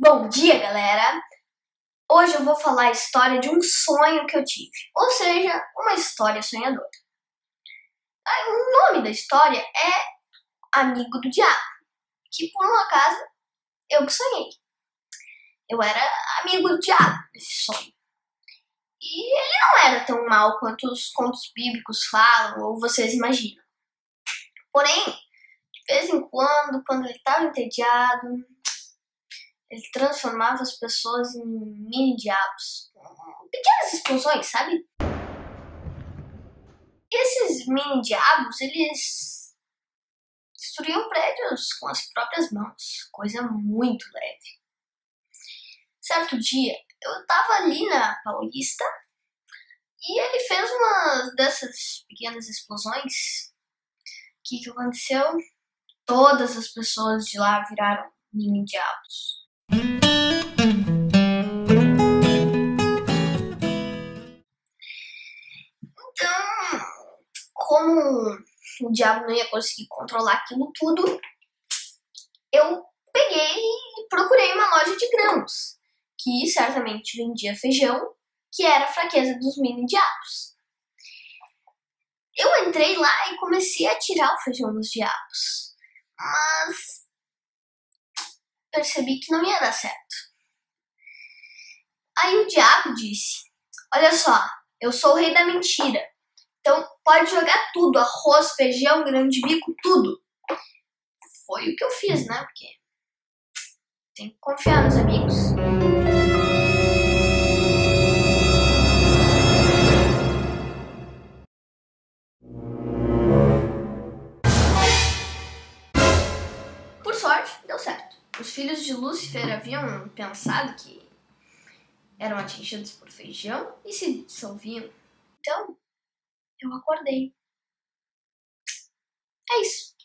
Bom dia, galera! Hoje eu vou falar a história de um sonho que eu tive, ou seja, uma história sonhadora. O nome da história é Amigo do Diabo, que por um acaso eu sonhei. Eu era amigo do diabo nesse sonho. E ele não era tão mal quanto os contos bíblicos falam ou vocês imaginam. Porém, de vez em quando, quando ele estava entediado, ele transformava as pessoas em mini diabos. Pequenas explosões, sabe? Esses mini diabos, eles destruíam prédios com as próprias mãos. Coisa muito leve. Certo dia, eu tava ali na Paulista e ele fez uma dessas pequenas explosões. O que, que aconteceu? Todas as pessoas de lá viraram mini diabos. Então, como o diabo não ia conseguir controlar aquilo tudo, eu peguei e procurei uma loja de grãos, que certamente vendia feijão, que era a fraqueza dos mini diabos. Eu entrei lá e comecei a tirar o feijão dos diabos, mas percebi que não ia dar certo. Aí o diabo disse: Olha só, eu sou o rei da mentira. Então pode jogar tudo: arroz, feijão, grão de bico, tudo. Foi o que eu fiz, né? Porque tem que confiar nos amigos. Por sorte, deu certo. Os filhos de Lúcifer haviam pensado que eram atingidos por feijão e se dissolviam. Então, eu acordei. É isso.